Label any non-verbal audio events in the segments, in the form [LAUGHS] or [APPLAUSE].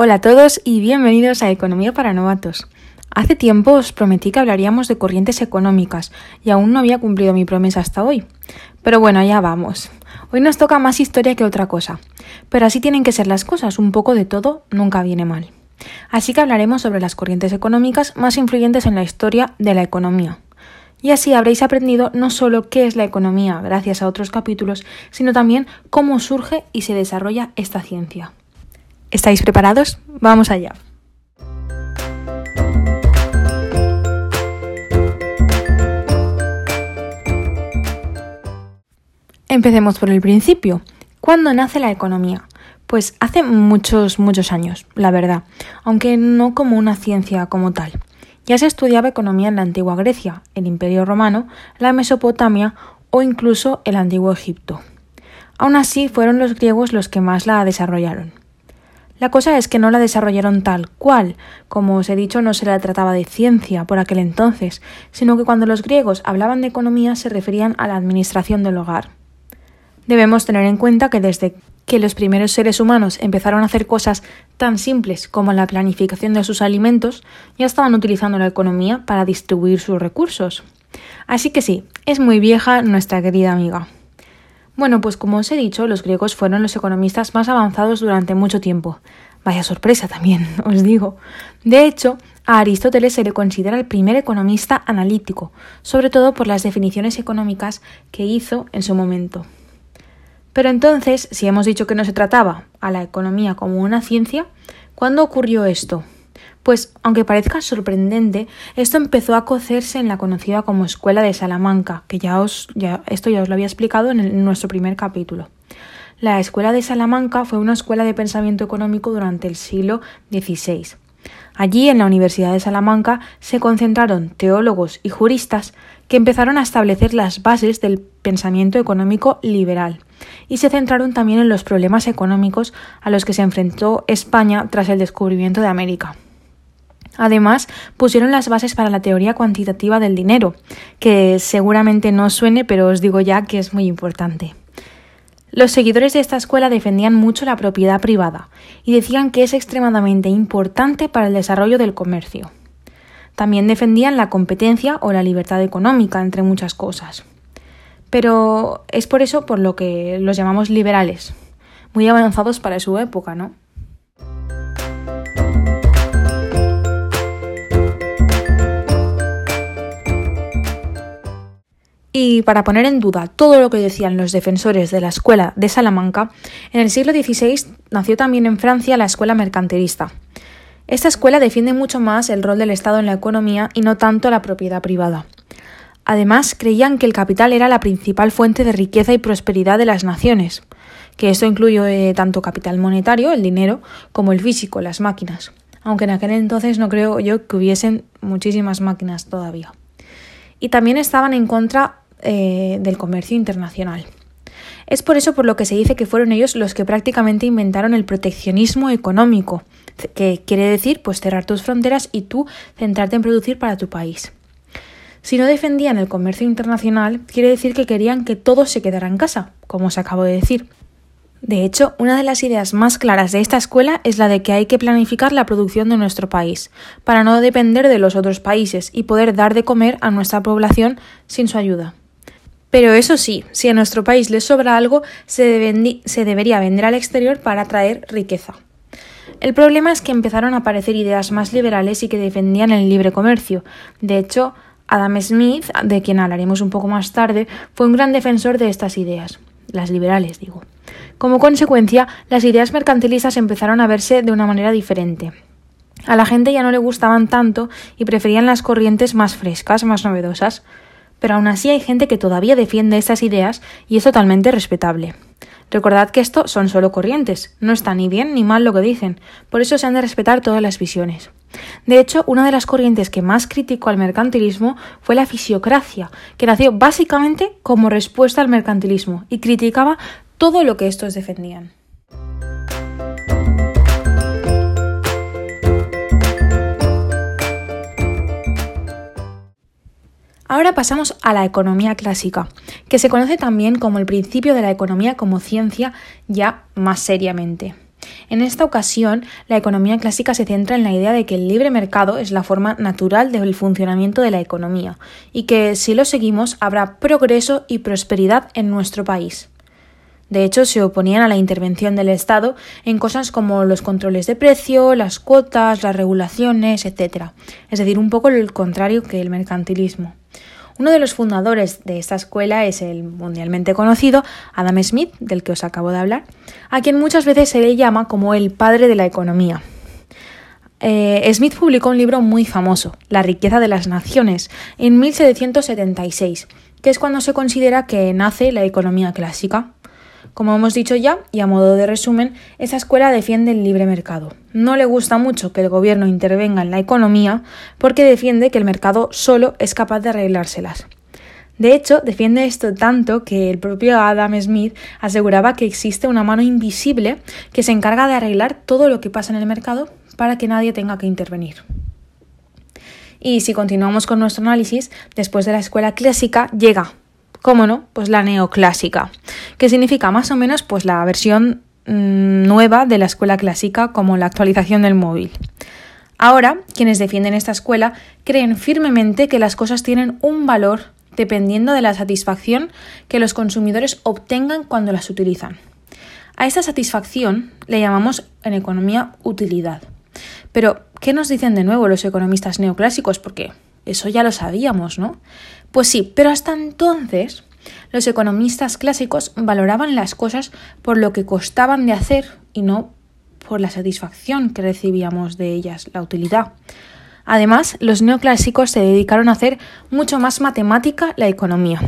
Hola a todos y bienvenidos a Economía para Novatos. Hace tiempo os prometí que hablaríamos de corrientes económicas y aún no había cumplido mi promesa hasta hoy. Pero bueno, ya vamos. Hoy nos toca más historia que otra cosa. Pero así tienen que ser las cosas, un poco de todo nunca viene mal. Así que hablaremos sobre las corrientes económicas más influyentes en la historia de la economía. Y así habréis aprendido no solo qué es la economía gracias a otros capítulos, sino también cómo surge y se desarrolla esta ciencia. ¿Estáis preparados? Vamos allá. Empecemos por el principio. ¿Cuándo nace la economía? Pues hace muchos, muchos años, la verdad, aunque no como una ciencia como tal. Ya se estudiaba economía en la antigua Grecia, el Imperio Romano, la Mesopotamia o incluso el antiguo Egipto. Aún así, fueron los griegos los que más la desarrollaron. La cosa es que no la desarrollaron tal cual, como os he dicho, no se la trataba de ciencia por aquel entonces, sino que cuando los griegos hablaban de economía se referían a la administración del hogar. Debemos tener en cuenta que desde que los primeros seres humanos empezaron a hacer cosas tan simples como la planificación de sus alimentos, ya estaban utilizando la economía para distribuir sus recursos. Así que sí, es muy vieja nuestra querida amiga. Bueno, pues como os he dicho, los griegos fueron los economistas más avanzados durante mucho tiempo. Vaya sorpresa también, [LAUGHS] os digo. De hecho, a Aristóteles se le considera el primer economista analítico, sobre todo por las definiciones económicas que hizo en su momento. Pero entonces, si hemos dicho que no se trataba a la economía como una ciencia, ¿cuándo ocurrió esto? Pues, aunque parezca sorprendente, esto empezó a cocerse en la conocida como Escuela de Salamanca, que ya os, ya, esto ya os lo había explicado en, nuestro primer capítulo. La Escuela de Salamanca fue una escuela de pensamiento económico durante el siglo XVI. Allí, en la Universidad de Salamanca, se concentraron teólogos y juristas que empezaron a establecer las bases del pensamiento económico liberal y se centraron también en los problemas económicos a los que se enfrentó España tras el descubrimiento de América. Además, pusieron las bases para la teoría cuantitativa del dinero, que seguramente no suene, pero os digo ya que es muy importante. Los seguidores de esta escuela defendían mucho la propiedad privada y decían que es extremadamente importante para el desarrollo del comercio. También defendían la competencia o la libertad económica, entre muchas cosas. Pero es por eso por lo que los llamamos liberales, muy avanzados para su época, ¿no? Y para poner en duda todo lo que decían los defensores de la escuela de Salamanca, en el siglo XVI nació también en Francia la escuela mercantilista. Esta escuela defiende mucho más el rol del Estado en la economía y no tanto la propiedad privada. Además, creían que el capital era la principal fuente de riqueza y prosperidad de las naciones, que esto incluye tanto capital monetario, el dinero, como el físico, las máquinas, aunque en aquel entonces no creo yo que hubiesen muchísimas máquinas todavía. Y también estaban en contra eh, del comercio internacional. Es por eso por lo que se dice que fueron ellos los que prácticamente inventaron el proteccionismo económico, que quiere decir pues cerrar tus fronteras y tú centrarte en producir para tu país. Si no defendían el comercio internacional, quiere decir que querían que todo se quedara en casa, como os acabo de decir. De hecho, una de las ideas más claras de esta escuela es la de que hay que planificar la producción de nuestro país, para no depender de los otros países y poder dar de comer a nuestra población sin su ayuda. Pero eso sí, si a nuestro país le sobra algo, se, debería vender al exterior para atraer riqueza. El problema es que empezaron a aparecer ideas más liberales y que defendían el libre comercio. De hecho, Adam Smith, de quien hablaremos un poco más tarde, fue un gran defensor de estas ideas, las liberales digo. Como consecuencia, las ideas mercantilistas empezaron a verse de una manera diferente. A la gente ya no le gustaban tanto y preferían las corrientes más frescas, más novedosas pero aún así hay gente que todavía defiende estas ideas y es totalmente respetable. Recordad que esto son solo corrientes, no está ni bien ni mal lo que dicen, por eso se han de respetar todas las visiones. De hecho, una de las corrientes que más criticó al mercantilismo fue la fisiocracia, que nació básicamente como respuesta al mercantilismo y criticaba todo lo que estos defendían. Ahora pasamos a la economía clásica, que se conoce también como el principio de la economía como ciencia ya más seriamente. En esta ocasión, la economía clásica se centra en la idea de que el libre mercado es la forma natural del funcionamiento de la economía y que si lo seguimos habrá progreso y prosperidad en nuestro país. De hecho, se oponían a la intervención del Estado en cosas como los controles de precio, las cuotas, las regulaciones, etc. Es decir, un poco el contrario que el mercantilismo. Uno de los fundadores de esta escuela es el mundialmente conocido Adam Smith, del que os acabo de hablar, a quien muchas veces se le llama como el padre de la economía. Eh, Smith publicó un libro muy famoso, La riqueza de las naciones, en 1776, que es cuando se considera que nace la economía clásica. Como hemos dicho ya, y a modo de resumen, esa escuela defiende el libre mercado. No le gusta mucho que el gobierno intervenga en la economía porque defiende que el mercado solo es capaz de arreglárselas. De hecho, defiende esto tanto que el propio Adam Smith aseguraba que existe una mano invisible que se encarga de arreglar todo lo que pasa en el mercado para que nadie tenga que intervenir. Y si continuamos con nuestro análisis, después de la escuela clásica llega ¿Cómo no? Pues la neoclásica, que significa más o menos pues la versión mm, nueva de la escuela clásica como la actualización del móvil. Ahora, quienes defienden esta escuela creen firmemente que las cosas tienen un valor dependiendo de la satisfacción que los consumidores obtengan cuando las utilizan. A esta satisfacción le llamamos en economía utilidad. Pero, ¿qué nos dicen de nuevo los economistas neoclásicos? Porque eso ya lo sabíamos, ¿no? Pues sí, pero hasta entonces los economistas clásicos valoraban las cosas por lo que costaban de hacer y no por la satisfacción que recibíamos de ellas, la utilidad. Además, los neoclásicos se dedicaron a hacer mucho más matemática la economía.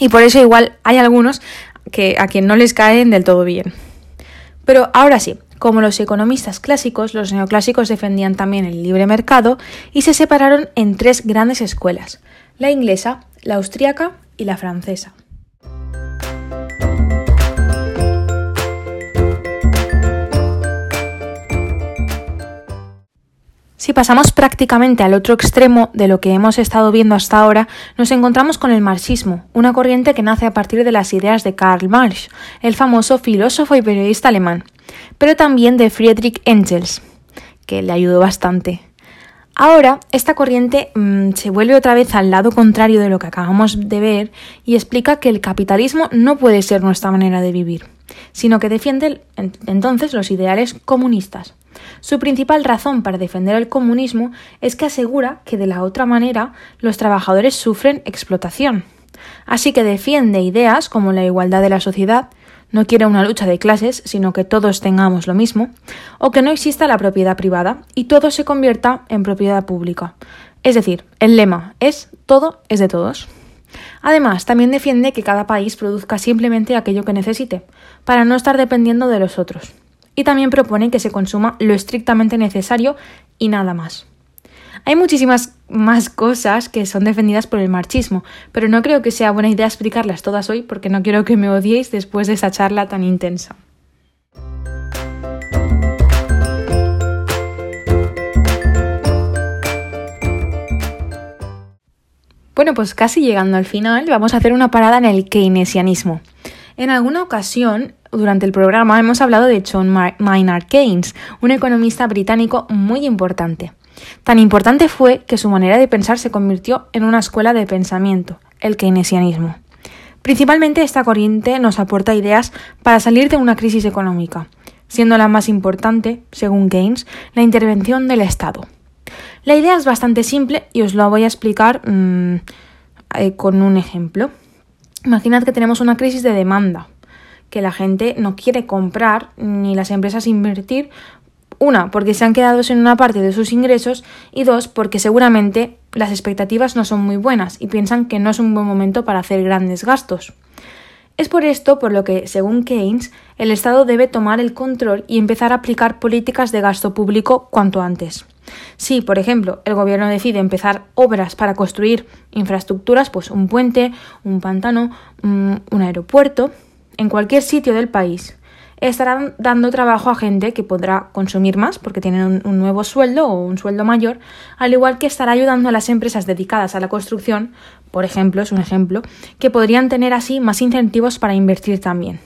Y por eso igual hay algunos que a quien no les caen del todo bien. Pero ahora sí, como los economistas clásicos, los neoclásicos defendían también el libre mercado y se separaron en tres grandes escuelas, la inglesa, la austríaca y la francesa. Si pasamos prácticamente al otro extremo de lo que hemos estado viendo hasta ahora, nos encontramos con el marxismo, una corriente que nace a partir de las ideas de Karl Marx, el famoso filósofo y periodista alemán, pero también de Friedrich Engels, que le ayudó bastante. Ahora, esta corriente mm, se vuelve otra vez al lado contrario de lo que acabamos de ver y explica que el capitalismo no puede ser nuestra manera de vivir, sino que defiende entonces los ideales comunistas. Su principal razón para defender el comunismo es que asegura que de la otra manera los trabajadores sufren explotación. Así que defiende ideas como la igualdad de la sociedad, no quiere una lucha de clases, sino que todos tengamos lo mismo, o que no exista la propiedad privada y todo se convierta en propiedad pública. Es decir, el lema es todo es de todos. Además, también defiende que cada país produzca simplemente aquello que necesite, para no estar dependiendo de los otros. Y también propone que se consuma lo estrictamente necesario y nada más. Hay muchísimas más cosas que son defendidas por el marxismo, pero no creo que sea buena idea explicarlas todas hoy porque no quiero que me odiéis después de esa charla tan intensa. Bueno, pues casi llegando al final, vamos a hacer una parada en el keynesianismo. En alguna ocasión, durante el programa, hemos hablado de John Maynard Keynes, un economista británico muy importante. Tan importante fue que su manera de pensar se convirtió en una escuela de pensamiento, el keynesianismo. Principalmente esta corriente nos aporta ideas para salir de una crisis económica, siendo la más importante, según Keynes, la intervención del Estado. La idea es bastante simple y os lo voy a explicar mm, eh, con un ejemplo. Imaginad que tenemos una crisis de demanda, que la gente no quiere comprar ni las empresas invertir una, porque se han quedado sin una parte de sus ingresos y dos, porque seguramente las expectativas no son muy buenas y piensan que no es un buen momento para hacer grandes gastos. Es por esto por lo que, según Keynes, el Estado debe tomar el control y empezar a aplicar políticas de gasto público cuanto antes. Si, por ejemplo, el gobierno decide empezar obras para construir infraestructuras, pues un puente, un pantano, mm, un aeropuerto, en cualquier sitio del país, estarán dando trabajo a gente que podrá consumir más porque tienen un, nuevo sueldo o un sueldo mayor, al igual que estará ayudando a las empresas dedicadas a la construcción, por ejemplo, es un ejemplo, que podrían tener así más incentivos para invertir también.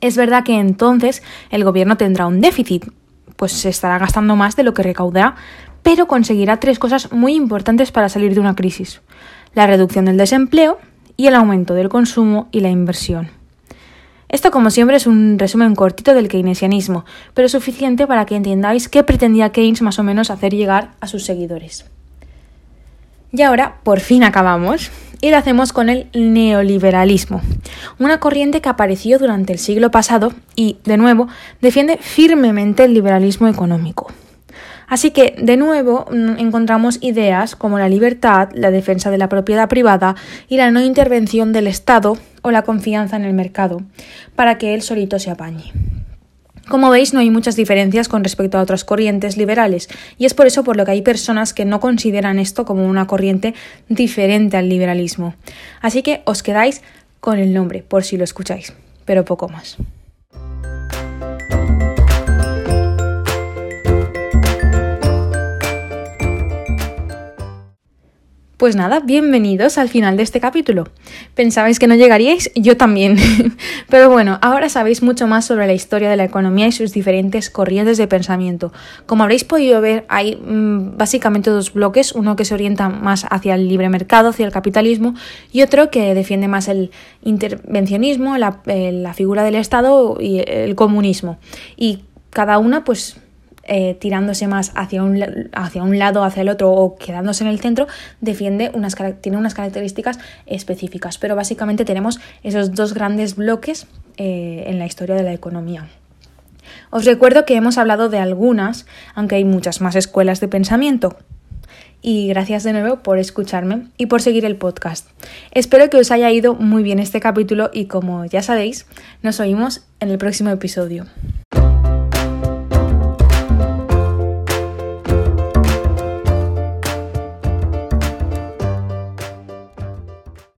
Es verdad que entonces el gobierno tendrá un déficit, pues se estará gastando más de lo que recaudará, pero conseguirá tres cosas muy importantes para salir de una crisis. La reducción del desempleo y el aumento del consumo y la inversión. Esto, como siempre, es un resumen cortito del keynesianismo, pero suficiente para que entendáis qué pretendía Keynes más o menos hacer llegar a sus seguidores. Y ahora, por fin acabamos, y lo hacemos con el neoliberalismo, una corriente que apareció durante el siglo pasado y, de nuevo, defiende firmemente el liberalismo económico. Así que, de nuevo, mm, encontramos ideas como la libertad, la defensa de la propiedad privada y la no intervención del Estado o la confianza en el mercado, para que él solito se apañe. Como veis, no hay muchas diferencias con respecto a otras corrientes liberales, y es por eso por lo que hay personas que no consideran esto como una corriente diferente al liberalismo. Así que os quedáis con el nombre, por si lo escucháis, pero poco más. Pues nada, bienvenidos al final de este capítulo. ¿Pensabais que no llegaríais? Yo también. [LAUGHS] Pero bueno, ahora sabéis mucho más sobre la historia de la economía y sus diferentes corrientes de pensamiento. Como habréis podido ver, hay mm, básicamente dos bloques, uno que se orienta más hacia el libre mercado, hacia el capitalismo, y otro que defiende más el intervencionismo, la, eh, la figura del Estado y el comunismo. Y cada una, pues eh, tirándose más hacia un, hacia un lado, hacia el otro o quedándose en el centro, defiende unas, tiene unas características específicas. Pero básicamente tenemos esos dos grandes bloques eh, en la historia de la economía. Os recuerdo que hemos hablado de algunas, aunque hay muchas más escuelas de pensamiento. Y gracias de nuevo por escucharme y por seguir el podcast. Espero que os haya ido muy bien este capítulo y como ya sabéis, nos oímos en el próximo episodio.